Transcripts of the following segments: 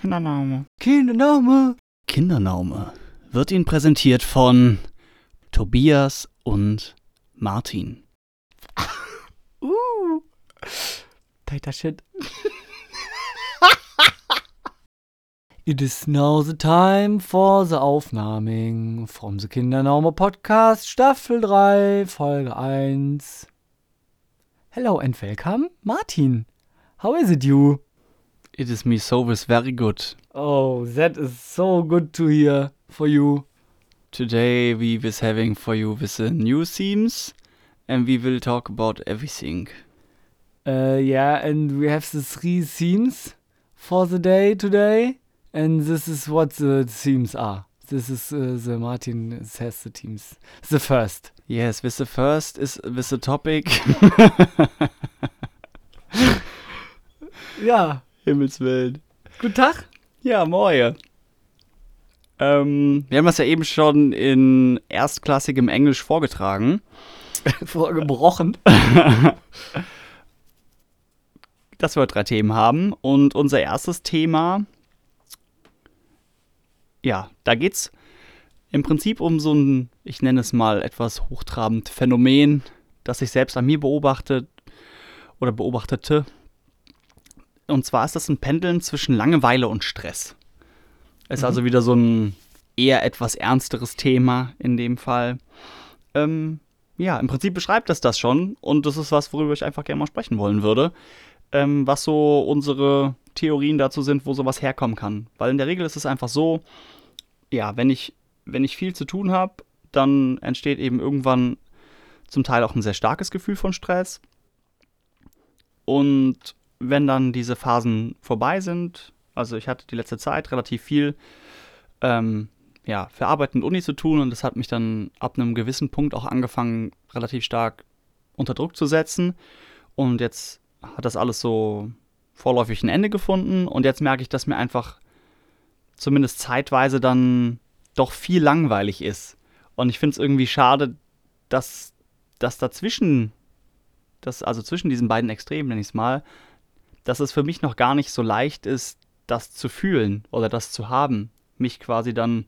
Kindernaume. Kindernaume. Kindernaume wird Ihnen präsentiert von Tobias und Martin. Uh. Tighter Shit. It is now the time for the Aufnahming from the Kindernaume Podcast Staffel 3 Folge 1. Hello and welcome, Martin. How is it you? It is me so is very good. Oh, that is so good to hear for you. Today we was having for you with the new themes and we will talk about everything. Uh, yeah, and we have the three themes for the day today, and this is what the themes are. This is uh, the Martin says the themes. The first. Yes, with the first is with the topic. Ja, Himmelswelt. guten Tag. Ja, moin. Ähm, wir haben das ja eben schon in erstklassigem Englisch vorgetragen. Vorgebrochen. dass wir drei Themen haben. Und unser erstes Thema, ja, da geht's im Prinzip um so ein, ich nenne es mal etwas hochtrabend Phänomen, das ich selbst an mir beobachtet oder beobachtete. Und zwar ist das ein Pendeln zwischen Langeweile und Stress. Ist Mhm. also wieder so ein eher etwas ernsteres Thema in dem Fall. Ähm, ja, im Prinzip beschreibt es das schon und das ist was, worüber ich einfach gerne mal sprechen wollen würde ähm, was so unsere Theorien dazu sind, wo sowas herkommen kann. Weil in der Regel ist es einfach so, ja, wenn ich, wenn ich viel zu tun habe, dann entsteht eben irgendwann zum Teil auch ein sehr starkes Gefühl von Stress. Und wenn dann diese Phasen vorbei sind, also ich hatte die letzte Zeit relativ viel ähm, ja, für Arbeit und Uni zu tun und das hat mich dann ab einem gewissen Punkt auch angefangen, relativ stark unter Druck zu setzen. Und jetzt hat das alles so vorläufig ein Ende gefunden und jetzt merke ich, dass mir einfach zumindest zeitweise dann doch viel langweilig ist. Und ich finde es irgendwie schade, dass, dass dazwischen, dass, also zwischen diesen beiden Extremen, nenne ich es mal, dass es für mich noch gar nicht so leicht ist, das zu fühlen oder das zu haben, mich quasi dann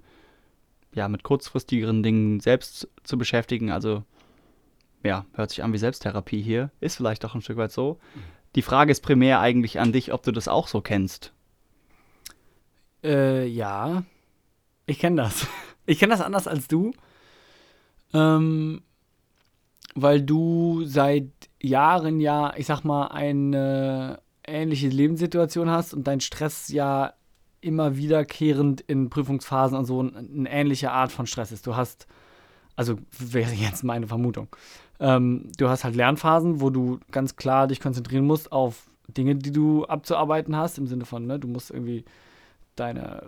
ja mit kurzfristigeren Dingen selbst zu beschäftigen. Also ja, hört sich an wie Selbsttherapie hier. Ist vielleicht auch ein Stück weit so. Die Frage ist primär eigentlich an dich, ob du das auch so kennst. Äh, ja. Ich kenne das. Ich kenne das anders als du. Ähm, weil du seit Jahren ja, ich sag mal, eine ähnliche Lebenssituation hast und dein Stress ja immer wiederkehrend in Prüfungsphasen und so ein- eine ähnliche Art von Stress ist. Du hast, also wäre jetzt meine Vermutung, ähm, du hast halt Lernphasen, wo du ganz klar dich konzentrieren musst auf Dinge, die du abzuarbeiten hast, im Sinne von, ne, du musst irgendwie deine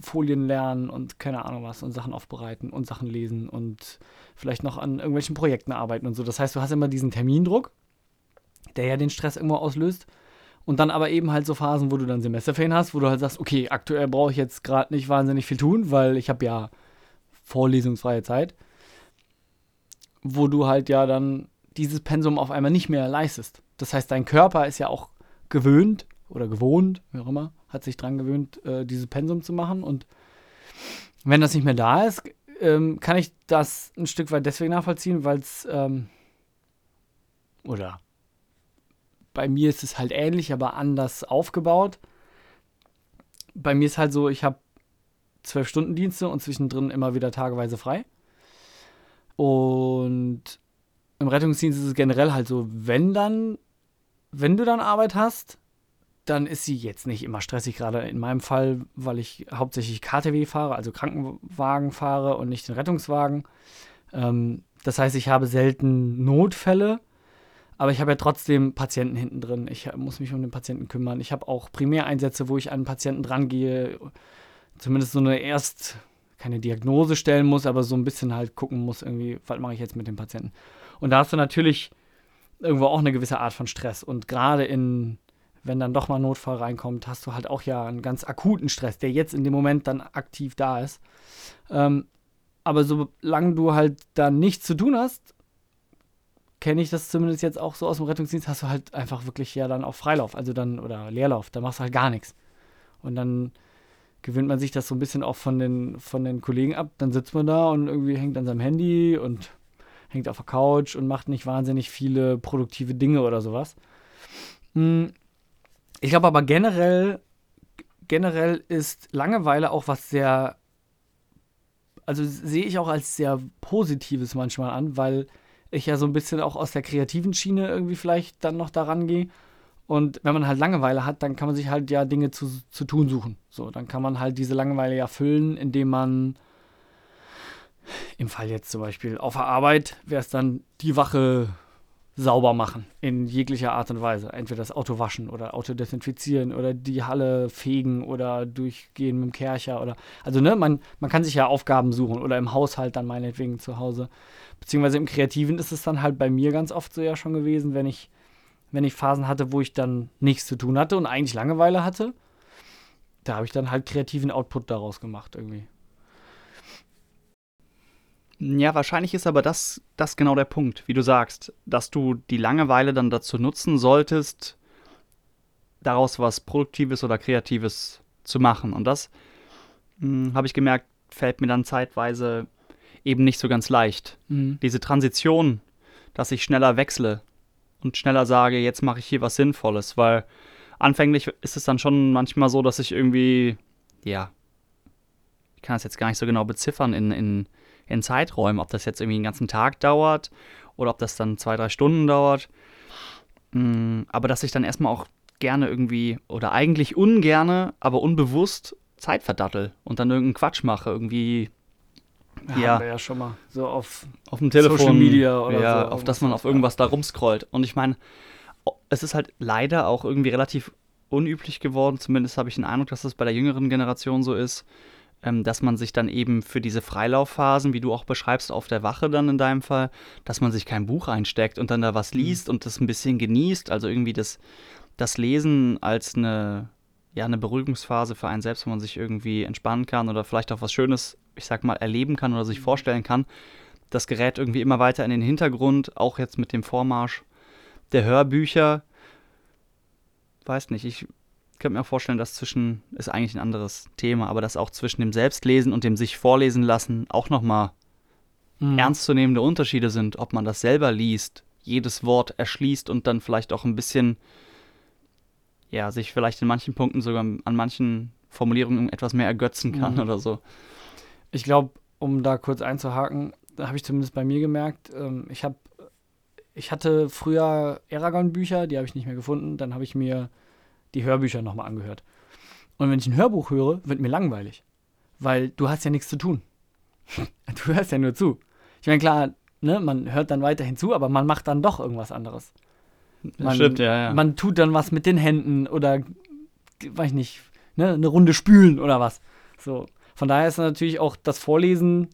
Folien lernen und keine Ahnung was und Sachen aufbereiten und Sachen lesen und vielleicht noch an irgendwelchen Projekten arbeiten und so. Das heißt, du hast immer diesen Termindruck, der ja den Stress irgendwo auslöst. Und dann aber eben halt so Phasen, wo du dann Semesterferien hast, wo du halt sagst, okay, aktuell brauche ich jetzt gerade nicht wahnsinnig viel tun, weil ich habe ja vorlesungsfreie Zeit, wo du halt ja dann dieses Pensum auf einmal nicht mehr leistest. Das heißt, dein Körper ist ja auch gewöhnt oder gewohnt, wie auch immer, hat sich dran gewöhnt, äh, dieses Pensum zu machen. Und wenn das nicht mehr da ist, ähm, kann ich das ein Stück weit deswegen nachvollziehen, weil es, ähm, oder bei mir ist es halt ähnlich, aber anders aufgebaut. Bei mir ist halt so, ich habe zwölf Stunden Dienste und zwischendrin immer wieder tageweise frei. Und im Rettungsdienst ist es generell halt so, wenn dann, wenn du dann Arbeit hast, dann ist sie jetzt nicht immer stressig, gerade in meinem Fall, weil ich hauptsächlich KTW fahre, also Krankenwagen fahre und nicht den Rettungswagen. Ähm, das heißt, ich habe selten Notfälle, aber ich habe ja trotzdem Patienten hinten drin. Ich muss mich um den Patienten kümmern. Ich habe auch Primäreinsätze, wo ich an Patienten drangehe, zumindest so eine erst keine Diagnose stellen muss, aber so ein bisschen halt gucken muss, irgendwie, was mache ich jetzt mit dem Patienten. Und da hast du natürlich irgendwo auch eine gewisse Art von Stress. Und gerade in, wenn dann doch mal Notfall reinkommt, hast du halt auch ja einen ganz akuten Stress, der jetzt in dem Moment dann aktiv da ist. Ähm, aber solange du halt da nichts zu tun hast, kenne ich das zumindest jetzt auch so aus dem Rettungsdienst, hast du halt einfach wirklich ja dann auch Freilauf, also dann, oder Leerlauf, da machst du halt gar nichts. Und dann gewöhnt man sich das so ein bisschen auch von den, von den Kollegen ab. Dann sitzt man da und irgendwie hängt an seinem Handy und hängt auf der Couch und macht nicht wahnsinnig viele produktive Dinge oder sowas. Hm. Ich glaube aber generell, generell ist Langeweile auch was sehr, also sehe ich auch als sehr Positives manchmal an, weil ich ja so ein bisschen auch aus der kreativen Schiene irgendwie vielleicht dann noch daran gehe. Und wenn man halt Langeweile hat, dann kann man sich halt ja Dinge zu, zu tun suchen. So, dann kann man halt diese Langeweile ja füllen, indem man im Fall jetzt zum Beispiel auf der Arbeit wäre es dann die Wache sauber machen in jeglicher Art und Weise. Entweder das Auto waschen oder Auto desinfizieren oder die Halle fegen oder durchgehen mit dem Kercher oder also ne, man, man kann sich ja Aufgaben suchen oder im Haushalt dann meinetwegen zu Hause. Beziehungsweise im Kreativen ist es dann halt bei mir ganz oft so ja schon gewesen, wenn ich, wenn ich Phasen hatte, wo ich dann nichts zu tun hatte und eigentlich Langeweile hatte, da habe ich dann halt kreativen Output daraus gemacht irgendwie. Ja, wahrscheinlich ist aber das, das genau der Punkt, wie du sagst, dass du die Langeweile dann dazu nutzen solltest, daraus was Produktives oder Kreatives zu machen. Und das hm, habe ich gemerkt, fällt mir dann zeitweise eben nicht so ganz leicht. Mhm. Diese Transition, dass ich schneller wechsle und schneller sage, jetzt mache ich hier was Sinnvolles, weil anfänglich ist es dann schon manchmal so, dass ich irgendwie, ja, ich kann das jetzt gar nicht so genau beziffern in, in in Zeiträumen, ob das jetzt irgendwie einen ganzen Tag dauert oder ob das dann zwei, drei Stunden dauert. Mm, aber dass ich dann erstmal auch gerne irgendwie oder eigentlich ungerne, aber unbewusst Zeit verdattel und dann irgendeinen Quatsch mache, irgendwie. Ja, ja, haben wir ja schon mal so auf, auf dem Telefon, Social Media oder ja, so. auf das man auf irgendwas da rumscrollt. Und ich meine, es ist halt leider auch irgendwie relativ unüblich geworden, zumindest habe ich den Eindruck, dass das bei der jüngeren Generation so ist, ähm, dass man sich dann eben für diese Freilauffhasen, wie du auch beschreibst, auf der Wache dann in deinem Fall, dass man sich kein Buch einsteckt und dann da was mhm. liest mhm. und das ein bisschen genießt. Also irgendwie das, das Lesen als eine, ja, eine Beruhigungsphase für einen selbst, wo man sich irgendwie entspannen kann oder vielleicht auch was Schönes, ich sag mal, erleben kann oder sich mhm. vorstellen kann. Das gerät irgendwie immer weiter in den Hintergrund, auch jetzt mit dem Vormarsch der Hörbücher. Weiß nicht, ich könnte mir auch vorstellen, dass zwischen, ist eigentlich ein anderes Thema, aber dass auch zwischen dem Selbstlesen und dem sich vorlesen lassen auch nochmal mhm. ernstzunehmende Unterschiede sind, ob man das selber liest, jedes Wort erschließt und dann vielleicht auch ein bisschen, ja, sich vielleicht in manchen Punkten sogar an manchen Formulierungen etwas mehr ergötzen kann mhm. oder so. Ich glaube, um da kurz einzuhaken, da habe ich zumindest bei mir gemerkt, ähm, ich habe ich hatte früher Aragon-Bücher, die habe ich nicht mehr gefunden. Dann habe ich mir die Hörbücher nochmal angehört. Und wenn ich ein Hörbuch höre, wird mir langweilig. Weil du hast ja nichts zu tun. du hörst ja nur zu. Ich meine, klar, ne, man hört dann weiterhin zu, aber man macht dann doch irgendwas anderes. Man, Stimmt, ja, ja. Man tut dann was mit den Händen oder, weiß ich nicht, ne, eine Runde spülen oder was. So. Von daher ist natürlich auch das Vorlesen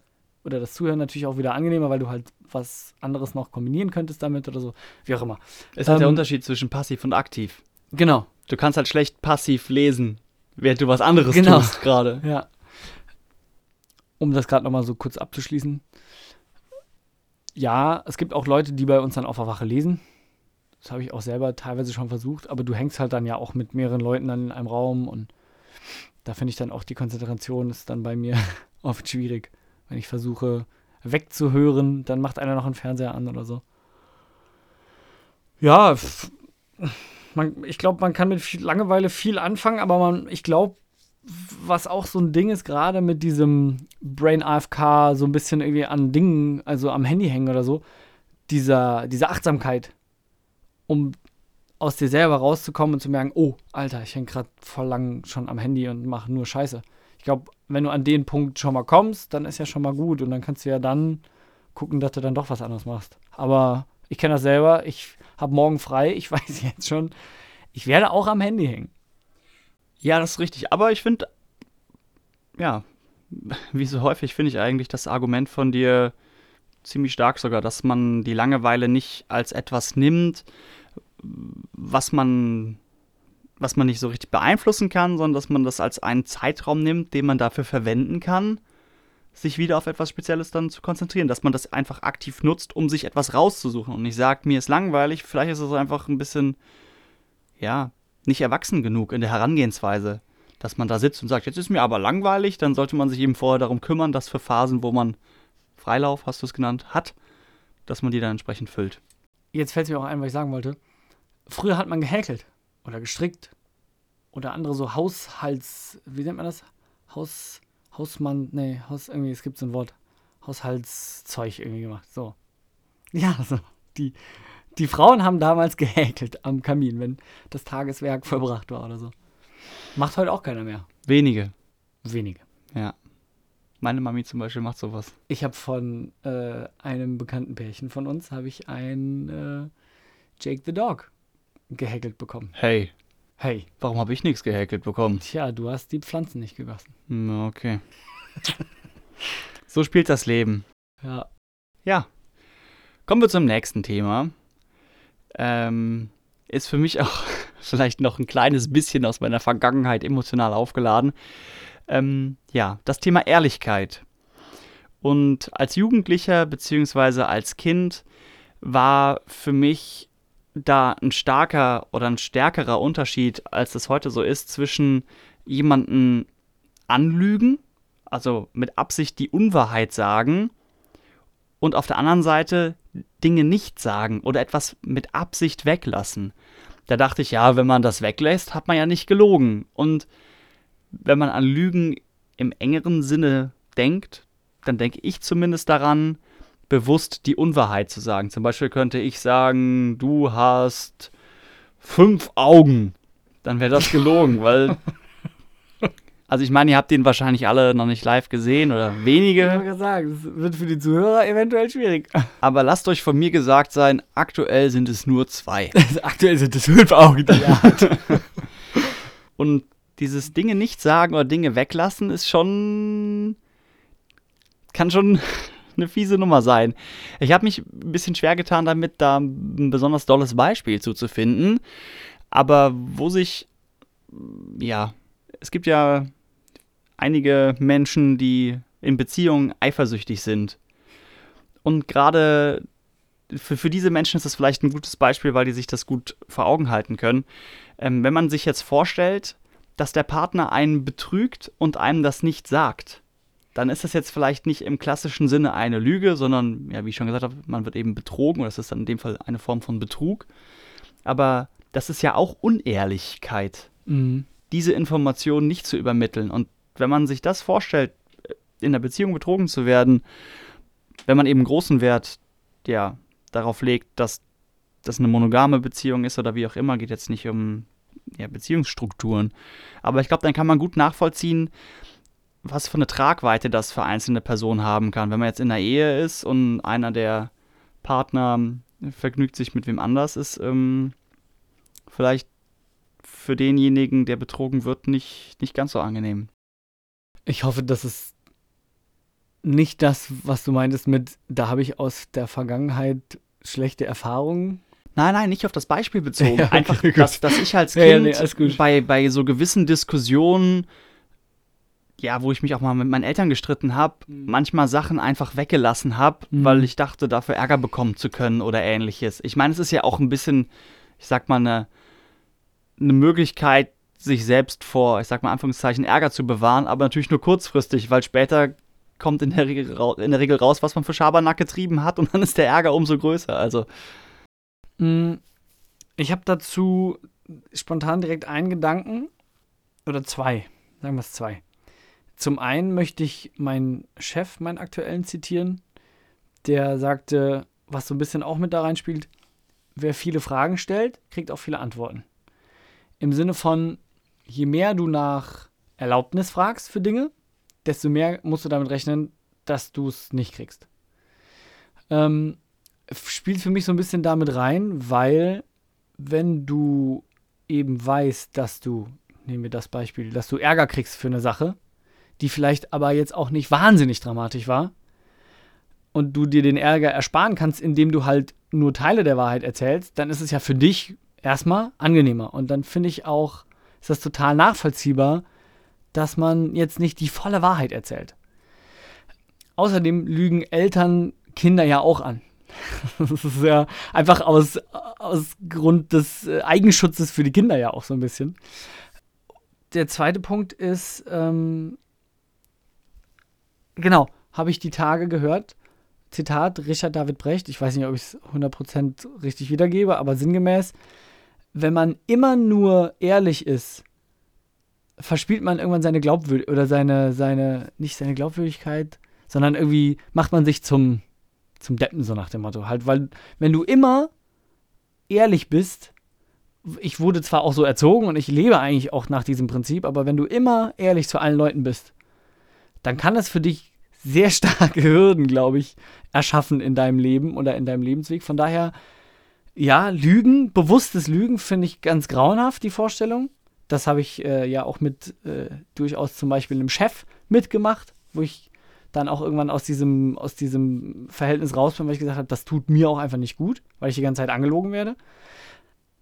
oder das Zuhören natürlich auch wieder angenehmer, weil du halt was anderes noch kombinieren könntest damit oder so. Wie auch immer. Es ist halt ähm, der Unterschied zwischen passiv und aktiv. Genau. Du kannst halt schlecht passiv lesen, während du was anderes genau. tust gerade. Ja. Um das gerade nochmal so kurz abzuschließen. Ja, es gibt auch Leute, die bei uns dann auf der Wache lesen. Das habe ich auch selber teilweise schon versucht, aber du hängst halt dann ja auch mit mehreren Leuten dann in einem Raum und da finde ich dann auch die Konzentration ist dann bei mir oft schwierig. Wenn ich versuche wegzuhören, dann macht einer noch einen Fernseher an oder so. Ja, man, ich glaube, man kann mit viel Langeweile viel anfangen, aber man, ich glaube, was auch so ein Ding ist, gerade mit diesem Brain AFK, so ein bisschen irgendwie an Dingen, also am Handy hängen oder so, dieser, diese Achtsamkeit, um aus dir selber rauszukommen und zu merken, oh, Alter, ich hänge gerade voll lang schon am Handy und mache nur Scheiße. Ich glaube, wenn du an den Punkt schon mal kommst, dann ist ja schon mal gut und dann kannst du ja dann gucken, dass du dann doch was anderes machst. Aber ich kenne das selber. Ich habe morgen frei. Ich weiß jetzt schon, ich werde auch am Handy hängen. Ja, das ist richtig. Aber ich finde, ja, wie so häufig finde ich eigentlich das Argument von dir ziemlich stark sogar, dass man die Langeweile nicht als etwas nimmt, was man, was man nicht so richtig beeinflussen kann, sondern dass man das als einen Zeitraum nimmt, den man dafür verwenden kann, sich wieder auf etwas Spezielles dann zu konzentrieren, dass man das einfach aktiv nutzt, um sich etwas rauszusuchen und nicht sagt, mir ist langweilig, vielleicht ist es einfach ein bisschen, ja, nicht erwachsen genug in der Herangehensweise. dass man da sitzt und sagt, jetzt ist mir aber langweilig, dann sollte man sich eben vorher darum kümmern, dass für Phasen, wo man Freilauf, hast du es genannt, hat, dass man die dann entsprechend füllt. Jetzt fällt es mir auch ein, was ich sagen wollte. Früher hat man gehäkelt oder gestrickt oder andere so Haushalts, wie nennt man das? Haus, Hausmann, nee, Haus, irgendwie, es gibt so ein Wort. Haushaltszeug irgendwie gemacht. So. Ja, so. Die, die Frauen haben damals gehäkelt am Kamin, wenn das Tageswerk vollbracht war oder so. Macht heute auch keiner mehr. Wenige. Wenige. Ja. Meine Mami zum Beispiel macht sowas. Ich habe von äh, einem bekannten Pärchen von uns, habe ich ein äh, Jake the Dog gehäkelt bekommen. Hey, Hey, warum habe ich nichts gehäkelt bekommen? tja, du hast die Pflanzen nicht gegossen. Hm, Okay. so spielt das Leben. Ja. Ja. Kommen wir zum nächsten Thema. Ähm, ist für mich auch vielleicht noch ein kleines bisschen aus meiner Vergangenheit emotional aufgeladen. Ähm, ja, das Thema Ehrlichkeit. Und als Jugendlicher beziehungsweise als Kind war für mich da ein starker oder ein stärkerer Unterschied, als es heute so ist, zwischen jemanden anlügen, also mit Absicht die Unwahrheit sagen, und auf der anderen Seite Dinge nicht sagen oder etwas mit Absicht weglassen. Da dachte ich, ja, wenn man das weglässt, hat man ja nicht gelogen. Und wenn man an Lügen im engeren Sinne denkt, dann denke ich zumindest daran, bewusst die Unwahrheit zu sagen. Zum Beispiel könnte ich sagen, du hast fünf Augen. Dann wäre das gelogen, weil. Also ich meine, ihr habt den wahrscheinlich alle noch nicht live gesehen oder Ich wenige. gerade sagen, das wird für die Zuhörer eventuell schwierig. Aber lasst euch von mir gesagt sein, aktuell sind es nur zwei. Aktuell sind es fünf Augen, die er hat. Und dieses Dinge nicht sagen oder Dinge weglassen ist schon. kann schon eine fiese Nummer sein. Ich habe mich ein bisschen schwer getan damit, da ein besonders dolles Beispiel zuzufinden. Aber wo sich. ja. Es gibt ja einige Menschen, die in Beziehungen eifersüchtig sind. Und gerade für, für diese Menschen ist das vielleicht ein gutes Beispiel, weil die sich das gut vor Augen halten können. Ähm, wenn man sich jetzt vorstellt, dass der Partner einen betrügt und einem das nicht sagt, dann ist das jetzt vielleicht nicht im klassischen Sinne eine Lüge, sondern, ja, wie ich schon gesagt habe, man wird eben betrogen, oder das ist dann in dem Fall eine Form von Betrug. Aber das ist ja auch Unehrlichkeit, Mhm. diese Information nicht zu übermitteln. Und wenn man sich das vorstellt, in der Beziehung betrogen zu werden, wenn man eben großen Wert ja, darauf legt, dass das eine monogame Beziehung ist oder wie auch immer, geht jetzt nicht um ja, Beziehungsstrukturen. Aber ich glaube, dann kann man gut nachvollziehen, was für eine Tragweite das für einzelne Personen haben kann. Wenn man jetzt in einer Ehe ist und einer der Partner vergnügt sich mit wem anders, ist ähm, vielleicht für denjenigen, der betrogen wird, nicht, nicht ganz so angenehm. Ich hoffe, das ist nicht das, was du meintest mit, da habe ich aus der Vergangenheit schlechte Erfahrungen. Nein, nein, nicht auf das Beispiel bezogen. Ja, okay, Einfach, dass, dass ich als Ja, Kind ja, nee, alles gut. bei, bei so gewissen Diskussionen, ja, wo ich mich auch mal mit meinen Eltern gestritten habe, Mhm. manchmal Sachen einfach weggelassen habe, Mhm. weil ich dachte, dafür Ärger bekommen zu können oder ähnliches. Ich meine, es ist ja auch ein bisschen, ich sag mal, eine, eine Möglichkeit, sich selbst vor, ich sag mal, Anführungszeichen Ärger zu bewahren, aber natürlich nur kurzfristig, weil später kommt in der Regel, in der Regel raus, was man für Schabernack getrieben hat und dann ist der Ärger umso größer. Also, Mm, Ich habe dazu spontan direkt einen Gedanken oder zwei, sagen wir es zwei. Zum einen möchte ich meinen Chef, meinen aktuellen, zitieren, der sagte, was so ein bisschen auch mit da reinspielt, wer viele Fragen stellt, kriegt auch viele Antworten. Im Sinne von, je mehr du nach Erlaubnis fragst für Dinge, desto mehr musst du damit rechnen, dass du es nicht kriegst. Ähm, spielt für mich so ein bisschen damit rein, weil wenn du eben weißt, dass du, nehmen wir das Beispiel, dass du Ärger kriegst für eine Sache, die vielleicht aber jetzt auch nicht wahnsinnig dramatisch war, und du dir den Ärger ersparen kannst, indem du halt nur Teile der Wahrheit erzählst, dann ist es ja für dich erstmal angenehmer. Und dann finde ich auch, ist das total nachvollziehbar, dass man jetzt nicht die volle Wahrheit erzählt. Außerdem lügen Eltern Kinder ja auch an. Das ist ja einfach aus, aus Grund des äh, Eigenschutzes für die Kinder ja auch so ein bisschen. der zweite Punkt ist, ähm, genau, habe ich die Tage gehört. Zitat Richard David Brecht, ich weiß nicht, ob ich es 100% richtig wiedergebe, aber sinngemäß, wenn man immer nur ehrlich ist, verspielt man irgendwann seine Glaubwürdigkeit oder seine, seine, nicht seine Glaubwürdigkeit, sondern irgendwie macht man sich zum, zum Deppen, so nach dem Motto. Halt, weil, wenn du immer ehrlich bist, ich wurde zwar auch so erzogen und ich lebe eigentlich auch nach diesem Prinzip, aber wenn du immer ehrlich zu allen Leuten bist, dann kann das für dich sehr starke Hürden, glaube ich, erschaffen in deinem Leben oder in deinem Lebensweg. Von daher, ja, Lügen, bewusstes Lügen finde ich ganz grauenhaft, die Vorstellung. Das habe ich äh, ja auch mit äh, durchaus zum Beispiel einem Chef mitgemacht, wo ich dann auch irgendwann aus diesem, aus diesem Verhältnis raus bin, weil ich gesagt habe, das tut mir auch einfach nicht gut, weil ich die ganze Zeit angelogen werde.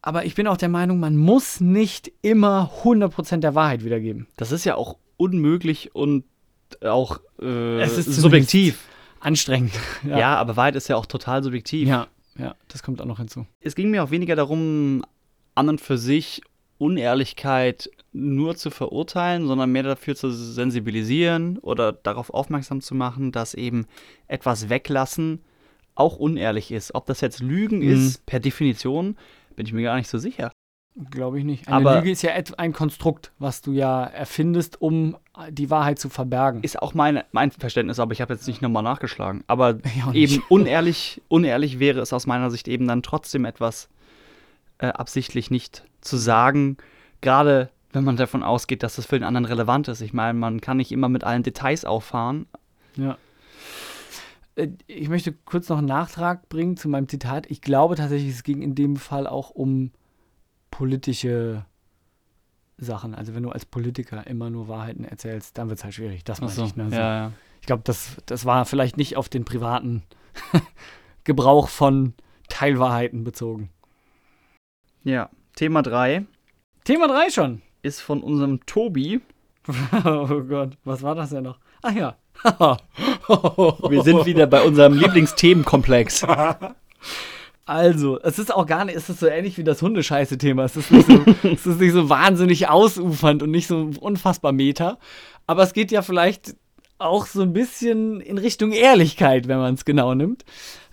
Aber ich bin auch der Meinung, man muss nicht immer 100% der Wahrheit wiedergeben. Das ist ja auch unmöglich und auch äh, Es ist subjektiv. Anstrengend. Ja. aber Wahrheit ist ja auch total subjektiv. ja, ja, das kommt auch noch hinzu. Es ging mir auch weniger darum, an und für sich Unehrlichkeit nur zu verurteilen, sondern mehr dafür zu sensibilisieren oder darauf aufmerksam zu machen, dass eben etwas weglassen auch unehrlich ist. Ob das jetzt Lügen Mhm. ist, per Definition, bin ich mir gar nicht so sicher. Glaube ich nicht. Eine Aber- Lüge ist ja ein Konstrukt, was du ja erfindest, um die Wahrheit zu verbergen. Ist auch meine, mein Verständnis, aber ich habe jetzt nicht nochmal nachgeschlagen. Aber eben unehrlich, unehrlich wäre es aus meiner Sicht eben dann trotzdem etwas äh, absichtlich nicht zu sagen, gerade wenn man davon ausgeht, dass das für den anderen relevant ist. Ich meine, man kann nicht immer mit allen Details auffahren. Ja. Äh, Ich möchte kurz noch einen Nachtrag bringen zu meinem Zitat. Ich glaube tatsächlich, es ging in dem Fall auch um politische Sachen. Also wenn du als Politiker immer nur Wahrheiten erzählst, dann wird es halt schwierig. Das meine ich. Ne? So. ja, ja. Ich glaube, das, das war vielleicht nicht auf den privaten Gebrauch von Teilwahrheiten bezogen. ja. Thema 3 Thema 3 schon. ist von unserem Tobi. oh Gott, was war das denn noch? Ach ja. Wir sind wieder bei unserem Lieblingsthemenkomplex. Also, es ist auch gar nicht, es ist so ähnlich wie das Hundescheiße-Thema. Es ist, nicht so, es ist nicht so wahnsinnig ausufernd und nicht so unfassbar meta. Aber es geht ja vielleicht auch so ein bisschen in Richtung Ehrlichkeit, wenn man es genau nimmt.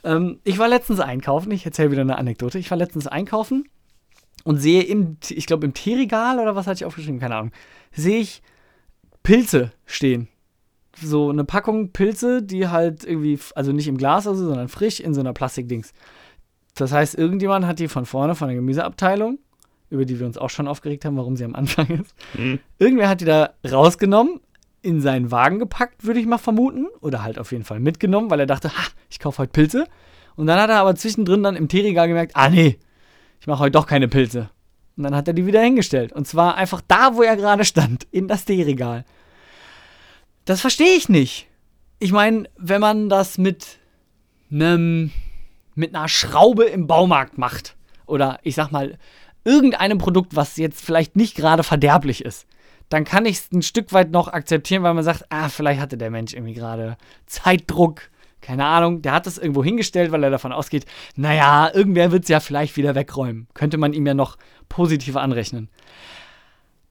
Ähm, ich war letztens einkaufen, ich erzähle wieder eine Anekdote. Ich war letztens einkaufen und sehe im, ich glaube im Teeregal oder was hatte ich aufgeschrieben, keine Ahnung, sehe ich Pilze stehen. So eine Packung Pilze, die halt irgendwie, also nicht im Glas, also, sondern frisch in so einer Plastikdings. Das heißt, irgendjemand hat die von vorne, von der Gemüseabteilung, über die wir uns auch schon aufgeregt haben, warum sie am Anfang ist. Irgendwer hat die da rausgenommen, in seinen Wagen gepackt, würde ich mal vermuten. Oder halt auf jeden Fall mitgenommen, weil er dachte, ha, ich kaufe heute Pilze. Und dann hat er aber zwischendrin dann im Teeregal gemerkt, ah nee, ich mache heute doch keine Pilze. Und dann hat er die wieder hingestellt. Und zwar einfach da, wo er gerade stand, in das Teeregal. Das verstehe ich nicht. Ich meine, wenn man das mit einem mit einer Schraube im Baumarkt macht oder ich sag mal irgendeinem Produkt, was jetzt vielleicht nicht gerade verderblich ist, dann kann ich es ein Stück weit noch akzeptieren, weil man sagt, ah, vielleicht hatte der Mensch irgendwie gerade Zeitdruck, keine Ahnung, der hat es irgendwo hingestellt, weil er davon ausgeht, naja, irgendwer wird es ja vielleicht wieder wegräumen. Könnte man ihm ja noch positiv anrechnen.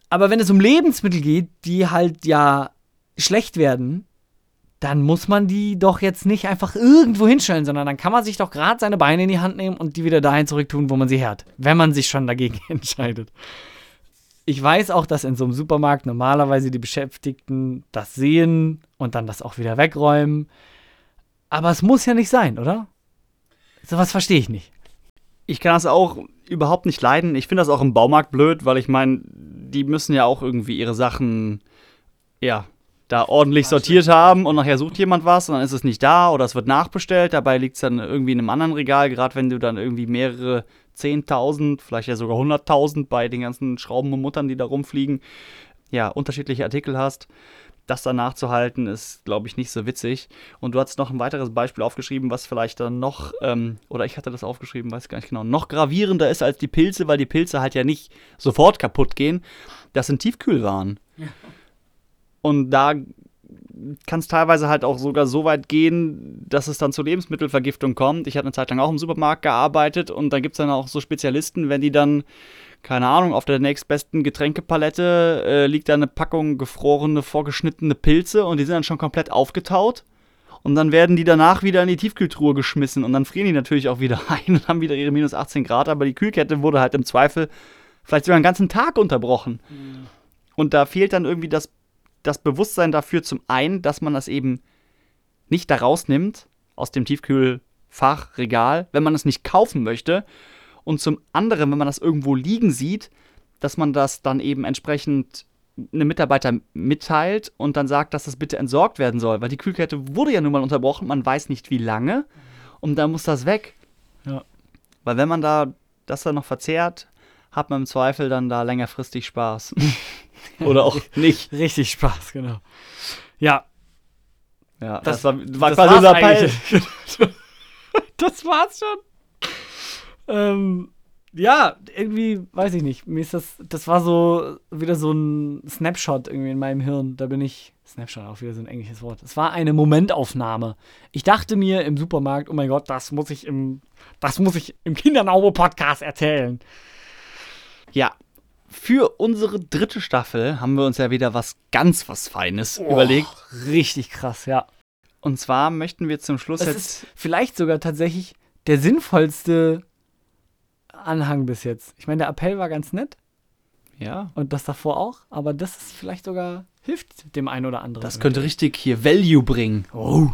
Aber wenn es um Lebensmittel geht, die halt ja schlecht werden, dann muss man die doch jetzt nicht einfach irgendwo hinstellen, sondern dann kann man sich doch gerade seine Beine in die Hand nehmen und die wieder dahin zurücktun, wo man sie hat, wenn man sich schon dagegen entscheidet. Ich weiß auch, dass in so einem Supermarkt normalerweise die Beschäftigten das sehen und dann das auch wieder wegräumen. Aber es muss ja nicht sein, oder? Sowas verstehe ich nicht. Ich kann das auch überhaupt nicht leiden. Ich finde das auch im Baumarkt blöd, weil ich meine, die müssen ja auch irgendwie ihre Sachen, ja, da ordentlich sortiert haben und nachher sucht jemand was und dann ist es nicht da oder es wird nachbestellt. Dabei liegt es dann irgendwie in einem anderen Regal, gerade wenn du dann irgendwie mehrere 10.000, vielleicht ja sogar 100.000 bei den ganzen Schrauben und Muttern, die da rumfliegen, ja, unterschiedliche Artikel hast. Das dann nachzuhalten, ist, glaube ich, nicht so witzig. Und du hast noch ein weiteres Beispiel aufgeschrieben, was vielleicht dann noch, ähm, oder ich hatte das aufgeschrieben, weiß gar nicht genau, noch gravierender ist als die Pilze, weil die Pilze halt ja nicht sofort kaputt gehen. Das sind Tiefkühlwaren. Und da kann es teilweise halt auch sogar so weit gehen, dass es dann zur Lebensmittelvergiftung kommt. Ich habe eine Zeit lang auch im Supermarkt gearbeitet und da gibt es dann auch so Spezialisten, wenn die dann, keine Ahnung, auf der nächstbesten Getränkepalette äh, liegt da eine Packung gefrorene, vorgeschnittene Pilze und die sind dann schon komplett aufgetaut. Und dann werden die danach wieder in die Tiefkühltruhe geschmissen und dann frieren die natürlich auch wieder ein und haben wieder ihre minus 18 Grad, aber die Kühlkette wurde halt im Zweifel vielleicht sogar einen ganzen Tag unterbrochen. Mhm. Und da fehlt dann irgendwie das das Bewusstsein dafür zum einen, dass man das eben nicht da rausnimmt aus dem Tiefkühlfachregal, wenn man es nicht kaufen möchte. Und zum anderen, wenn man das irgendwo liegen sieht, dass man das dann eben entsprechend einem Mitarbeiter mitteilt und dann sagt, dass das bitte entsorgt werden soll. Weil die Kühlkette wurde ja nun mal unterbrochen, man weiß nicht wie lange und da muss das weg. Ja. Weil wenn man da das dann noch verzehrt, hat man im Zweifel dann da längerfristig Spaß. Oder auch nicht. Richtig Spaß, genau. Ja. Ja, das, das war, war das quasi unser Appell. das war's schon. Ähm, ja, irgendwie, weiß ich nicht. Mir ist das, das war so wieder so ein Snapshot irgendwie in meinem Hirn. Da bin ich, Snapshot auch wieder so ein englisches Wort. Es war eine Momentaufnahme. Ich dachte mir im Supermarkt, oh mein Gott, das muss ich im, das muss ich im Kindernaube-Podcast erzählen. Ja, für unsere dritte Staffel haben wir uns ja wieder was ganz was Feines oh, überlegt. Richtig krass, ja. Und zwar möchten wir zum Schluss das jetzt. Ist vielleicht sogar tatsächlich der sinnvollste Anhang bis jetzt. Ich meine, der Appell war ganz nett. Ja. Und das davor auch. Aber das ist vielleicht sogar hilft dem einen oder anderen. Das könnte richtig hier Value bringen. Oh.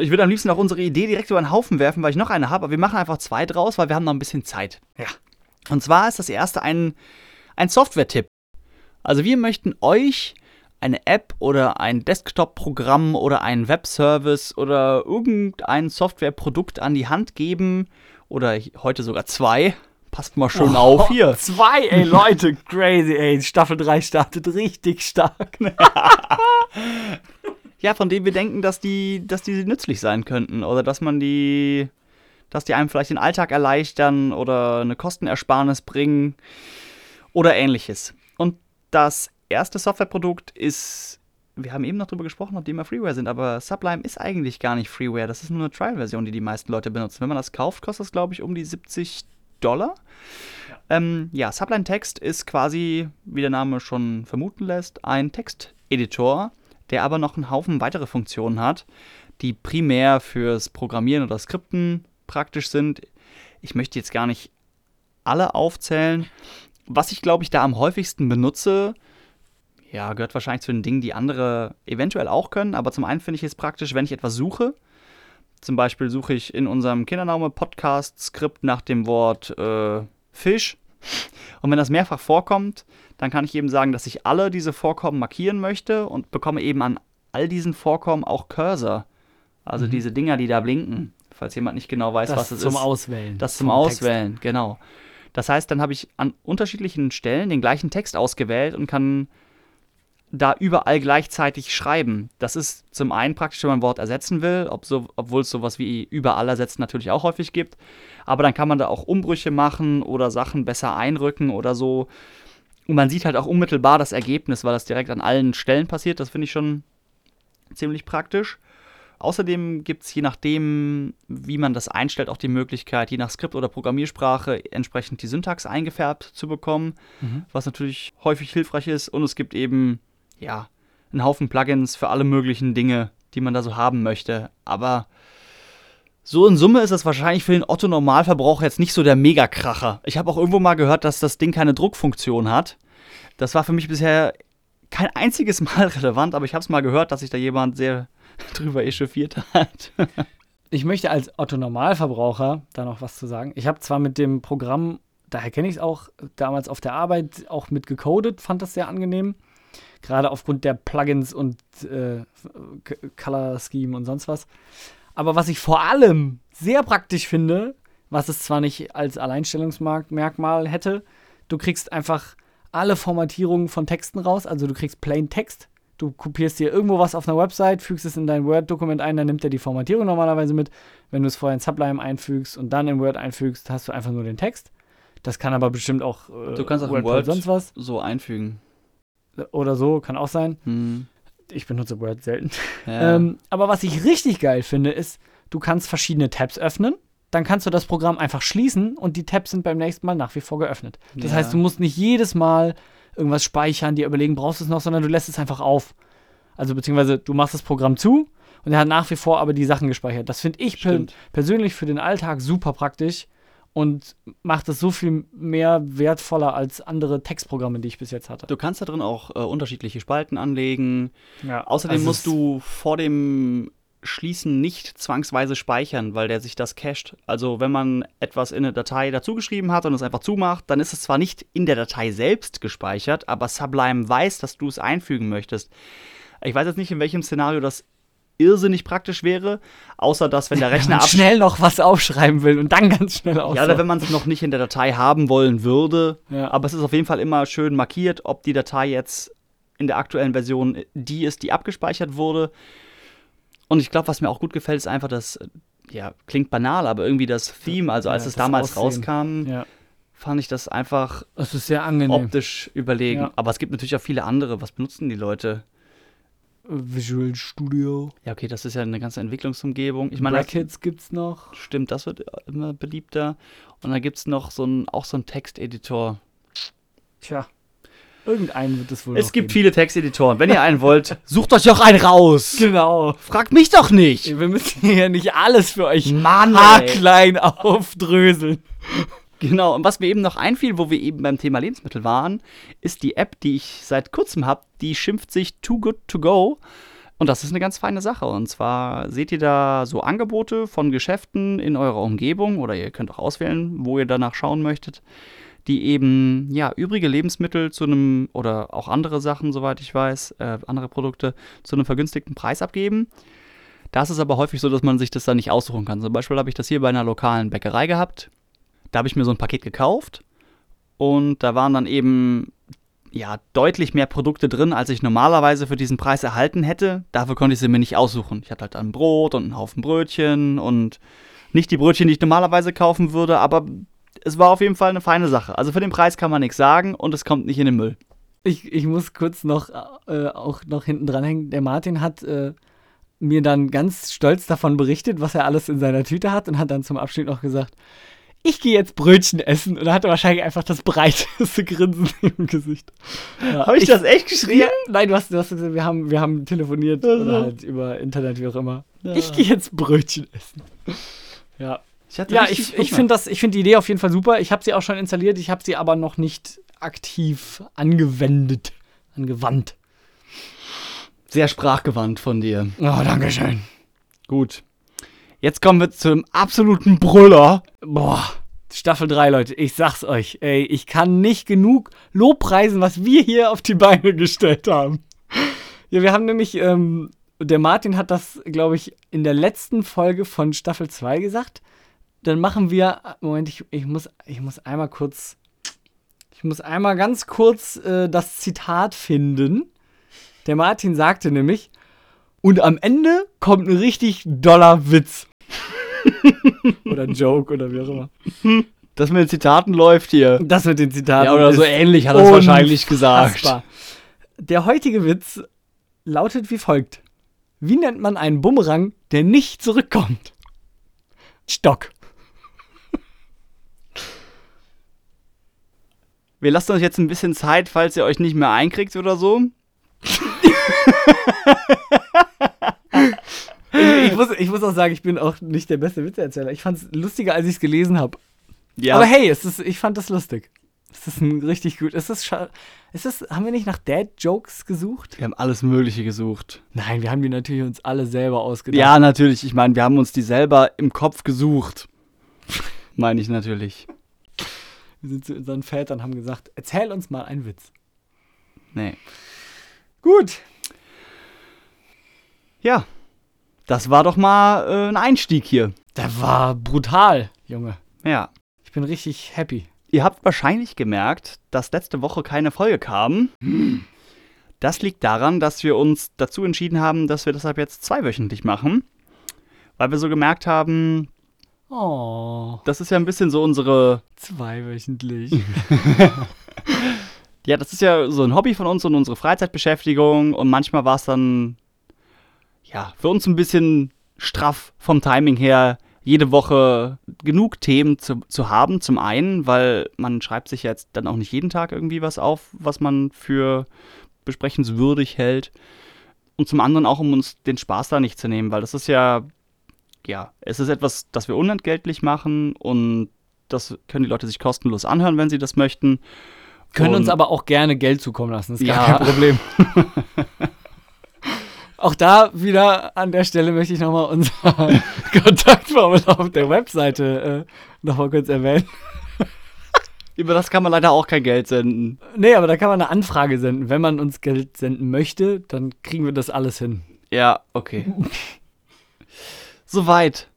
Ich würde am liebsten auch unsere Idee direkt über den Haufen werfen, weil ich noch eine habe. Aber wir machen einfach zwei draus, weil wir haben noch ein bisschen Zeit. Ja. Und zwar ist das erste ein, ein Software-Tipp. Also wir möchten euch eine App oder ein Desktop-Programm oder einen Webservice oder irgendein Softwareprodukt an die Hand geben oder heute sogar zwei. Passt mal schon oh, auf hier. Zwei, ey Leute, crazy, ey. Staffel 3 startet richtig stark. ja, von denen wir denken, dass die, dass die nützlich sein könnten oder dass man die dass die einem vielleicht den Alltag erleichtern oder eine Kostenersparnis bringen oder ähnliches. Und das erste Softwareprodukt ist, wir haben eben noch drüber gesprochen, ob die immer Freeware sind, aber Sublime ist eigentlich gar nicht Freeware. Das ist nur eine Trial-Version, die die meisten Leute benutzen. Wenn man das kauft, kostet es, glaube ich, um die 70 Dollar. Ja. Ähm, ja, Sublime Text ist quasi, wie der Name schon vermuten lässt, ein Texteditor, der aber noch einen Haufen weitere Funktionen hat, die primär fürs Programmieren oder Skripten praktisch sind. Ich möchte jetzt gar nicht alle aufzählen. Was ich, glaube ich, da am häufigsten benutze, ja, gehört wahrscheinlich zu den Dingen, die andere eventuell auch können. Aber zum einen finde ich es praktisch, wenn ich etwas suche. Zum Beispiel suche ich in unserem Kindernaume-Podcast-Skript nach dem Wort äh, Fisch. Und wenn das mehrfach vorkommt, dann kann ich eben sagen, dass ich alle diese Vorkommen markieren möchte und bekomme eben an all diesen Vorkommen auch Cursor. Also mhm. diese Dinger, die da blinken falls jemand nicht genau weiß, das was es zum ist. Auswählen. Das zum Auswählen, Text. genau. Das heißt, dann habe ich an unterschiedlichen Stellen den gleichen Text ausgewählt und kann da überall gleichzeitig schreiben. Das ist zum einen praktisch, wenn man ein Wort ersetzen will, ob so, obwohl es sowas wie überall ersetzen natürlich auch häufig gibt. Aber dann kann man da auch Umbrüche machen oder Sachen besser einrücken oder so. Und man sieht halt auch unmittelbar das Ergebnis, weil das direkt an allen Stellen passiert. Das finde ich schon ziemlich praktisch. Außerdem gibt es je nachdem, wie man das einstellt, auch die Möglichkeit, je nach Skript oder Programmiersprache entsprechend die Syntax eingefärbt zu bekommen, mhm. was natürlich häufig hilfreich ist. Und es gibt eben, ja, einen Haufen Plugins für alle möglichen Dinge, die man da so haben möchte. Aber so in Summe ist das wahrscheinlich für den Otto-Normalverbraucher jetzt nicht so der Megakracher. Ich habe auch irgendwo mal gehört, dass das Ding keine Druckfunktion hat. Das war für mich bisher kein einziges Mal relevant, aber ich habe es mal gehört, dass sich da jemand sehr drüber echauffiert hat. ich möchte als Otto-Normalverbraucher da noch was zu sagen. Ich habe zwar mit dem Programm, daher kenne ich es auch, damals auf der Arbeit auch mit gecodet, fand das sehr angenehm. Gerade aufgrund der Plugins und äh, Color Scheme und sonst was. Aber was ich vor allem sehr praktisch finde, was es zwar nicht als Alleinstellungsmerkmal hätte, du kriegst einfach alle Formatierungen von Texten raus. Also du kriegst Plain Text Du kopierst dir irgendwo was auf einer Website, fügst es in dein Word-Dokument ein, dann nimmt er die Formatierung normalerweise mit. Wenn du es vorher in Sublime einfügst und dann in Word einfügst, hast du einfach nur den Text. Das kann aber bestimmt auch äh, Du kannst auch Word, Word sonst was. so einfügen. Oder so, kann auch sein. Hm. Ich benutze Word selten. Ja. Ähm, aber was ich richtig geil finde, ist, du kannst verschiedene Tabs öffnen. Dann kannst du das Programm einfach schließen und die Tabs sind beim nächsten Mal nach wie vor geöffnet. Das Ja. heißt, du musst nicht jedes Mal irgendwas speichern, dir überlegen, brauchst du es noch, sondern du lässt es einfach auf. Also beziehungsweise du machst das Programm zu und er hat nach wie vor aber die Sachen gespeichert. Das finde ich per persönlich für den Alltag super praktisch und macht es so viel mehr wertvoller als andere Textprogramme, die ich bis jetzt hatte. Du kannst da drin auch äh, unterschiedliche Spalten anlegen. Ja, Außerdem also musst du vor dem Schließen nicht zwangsweise speichern, weil der sich das cached. Also wenn man etwas in eine Datei dazugeschrieben hat und es einfach zumacht, dann ist es zwar nicht in der Datei selbst gespeichert, aber Sublime weiß, dass du es einfügen möchtest. Ich weiß jetzt nicht, in welchem Szenario das irrsinnig praktisch wäre, außer dass, wenn der wenn Rechner man absch- schnell noch was aufschreiben will und dann ganz schnell aus. Ja, oder wenn man es noch nicht in der Datei haben wollen würde. Ja. Aber es ist auf jeden Fall immer schön markiert, ob die Datei jetzt in der aktuellen Version die ist, die abgespeichert wurde. Und ich glaube, was mir auch gut gefällt, ist einfach das, äh, ja, klingt banal, aber irgendwie das Theme, also als Ja, es das damals Aussehen. rauskam, ja, fand ich das einfach das ist sehr angenehm. optisch überlegen. Ja. Aber es gibt natürlich auch viele andere. Was benutzen die Leute? Visual Studio. Ja, okay, das ist ja eine ganze Entwicklungsumgebung. Ich meine, das- Brackets gibt's noch. Stimmt, das wird immer beliebter. Und dann gibt es noch so ein, auch so einen Texteditor. Tja, irgendeinen wird es wohl Es gibt geben. viele Texteditoren. Wenn ihr einen wollt, sucht euch doch einen raus. Genau. Fragt mich doch nicht. Wir müssen hier nicht alles für euch Mann, haarklein aufdröseln. Genau, und was mir eben noch einfiel, wo wir eben beim Thema Lebensmittel waren, ist die App, die ich seit kurzem habe, die schimpft sich Too Good To Go. Und das ist eine ganz feine Sache. Und zwar seht ihr da so Angebote von Geschäften in eurer Umgebung oder ihr könnt auch auswählen, wo ihr danach schauen möchtet, die eben ja übrige Lebensmittel zu einem oder auch andere Sachen, soweit ich weiß, äh, andere Produkte zu einem vergünstigten Preis abgeben. Da ist aber häufig so, dass man sich das dann nicht aussuchen kann. Zum Beispiel habe ich das hier bei einer lokalen Bäckerei gehabt. Da habe ich mir so ein Paket gekauft und da waren dann eben ja deutlich mehr Produkte drin, als ich normalerweise für diesen Preis erhalten hätte. Dafür konnte ich sie mir nicht aussuchen. Ich hatte halt ein Brot und einen Haufen Brötchen und nicht die Brötchen, die ich normalerweise kaufen würde, aber es war auf jeden Fall eine feine Sache. Also für den Preis kann man nichts sagen und es kommt nicht in den Müll. Ich, ich muss kurz noch äh, auch noch hinten dranhängen. Der Martin hat äh, mir dann ganz stolz davon berichtet, was er alles in seiner Tüte hat und hat dann zum Abschied noch gesagt, ich gehe jetzt Brötchen essen und er hatte wahrscheinlich einfach das breiteste Grinsen im Gesicht. Ja, Habe ich, das echt geschrieben? Ja, nein, du hast, du hast gesagt, wir haben, wir haben telefoniert Ach so. oder halt über Internet, wie auch immer. Ja. Ich gehe jetzt Brötchen essen. Ja, Ich ja ich, ich finde das- ich find die Idee auf jeden Fall super. Ich habe sie auch schon installiert, ich habe sie aber noch nicht aktiv angewendet, angewandt. sehr sprachgewandt von dir. Oh, danke schön. Gut. Jetzt kommen wir zum absoluten Brüller. Boah, Staffel 3, Leute, ich sag's euch, ey, ich kann nicht genug Lobpreisen, was wir hier auf die Beine gestellt haben. Ja, wir haben nämlich, ähm, der Martin hat das, glaube ich, in der letzten Folge von Staffel 2 gesagt. Dann machen wir, Moment, ich, ich, muss, ich muss einmal kurz, ich muss einmal ganz kurz äh, das Zitat finden. Der Martin sagte nämlich, und am Ende kommt ein richtig doller Witz. oder Joke oder wie auch immer. Das mit den Zitaten läuft hier. Das mit den Zitaten. Ja, oder so ähnlich hat er es wahrscheinlich gesagt. Der heutige Witz lautet wie folgt. Wie nennt man einen Bumerang, der nicht zurückkommt? Stock. Wir lassen euch jetzt ein bisschen Zeit, falls ihr euch nicht mehr einkriegt oder so. Ich, ich, muss, ich muss auch sagen, ich bin auch nicht der beste Witzeerzähler. Ich fand es lustiger, als ich es gelesen habe. Ja, Aber hey, es ist, ich fand das lustig. Es ist ein richtig gut. Es ist, es ist, haben wir nicht nach Dad-Jokes gesucht? wir haben alles Mögliche gesucht. Nein, wir haben die natürlich uns alle selber ausgedacht. Ja, natürlich. Ich meine, wir haben uns die selber im Kopf gesucht. Meine ich natürlich. Wir sind zu unseren Vätern, haben gesagt, erzähl uns mal einen Witz. Nee. Gut. Ja. Das war doch mal äh, ein Einstieg hier. Der war brutal, Junge. Ja. Ich bin richtig happy. Ihr habt wahrscheinlich gemerkt, dass letzte Woche keine Folge kam. Das liegt daran, dass wir uns dazu entschieden haben, dass wir deshalb jetzt zweiwöchentlich machen. Weil wir so gemerkt haben, Oh, das ist ja ein bisschen so unsere zweiwöchentlich. Ja, das ist ja so ein Hobby von uns und unsere Freizeitbeschäftigung. Und manchmal war es dann, ja, für uns ein bisschen straff vom Timing her, jede Woche genug Themen zu, zu haben. Zum einen, weil man schreibt sich jetzt dann auch nicht jeden Tag irgendwie was auf, was man für besprechenswürdig hält. Und zum anderen auch, um uns den Spaß da nicht zu nehmen, weil das ist ja, ja, es ist etwas, das wir unentgeltlich machen und das können die Leute sich kostenlos anhören, wenn sie das möchten. Können Und- uns aber auch gerne Geld zukommen lassen, ist gar Ja. kein Problem. auch da wieder an der Stelle möchte ich nochmal unser Kontaktformular auf der Webseite äh, nochmal kurz erwähnen. Über das kann man leider auch kein Geld senden. Nee, aber da kann man eine Anfrage senden. Wenn man uns Geld senden möchte, dann kriegen wir das alles hin. Ja, okay. Soweit.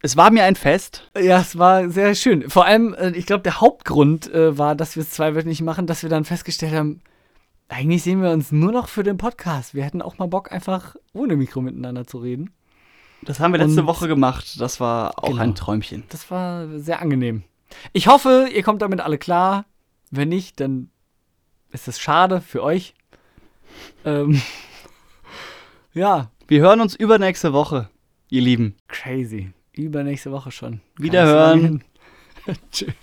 Es war mir ein Fest. Ja, es war sehr schön. Vor allem, äh, ich glaube, der Hauptgrund äh, war, dass wir es zweiwöchentlich machen, dass wir dann festgestellt haben, eigentlich sehen wir uns nur noch für den Podcast. Wir hätten auch mal Bock, einfach ohne Mikro miteinander zu reden. Das haben wir letzte Und- Woche gemacht. Das war auch Genau. ein Träumchen. Das war sehr angenehm. Ich hoffe, ihr kommt damit alle klar. Wenn nicht, dann ist es schade für euch. Ähm, ja, Wir hören uns übernächste Woche, ihr Lieben. crazy. Übernächste Woche schon. Wiederhören. Tschüss.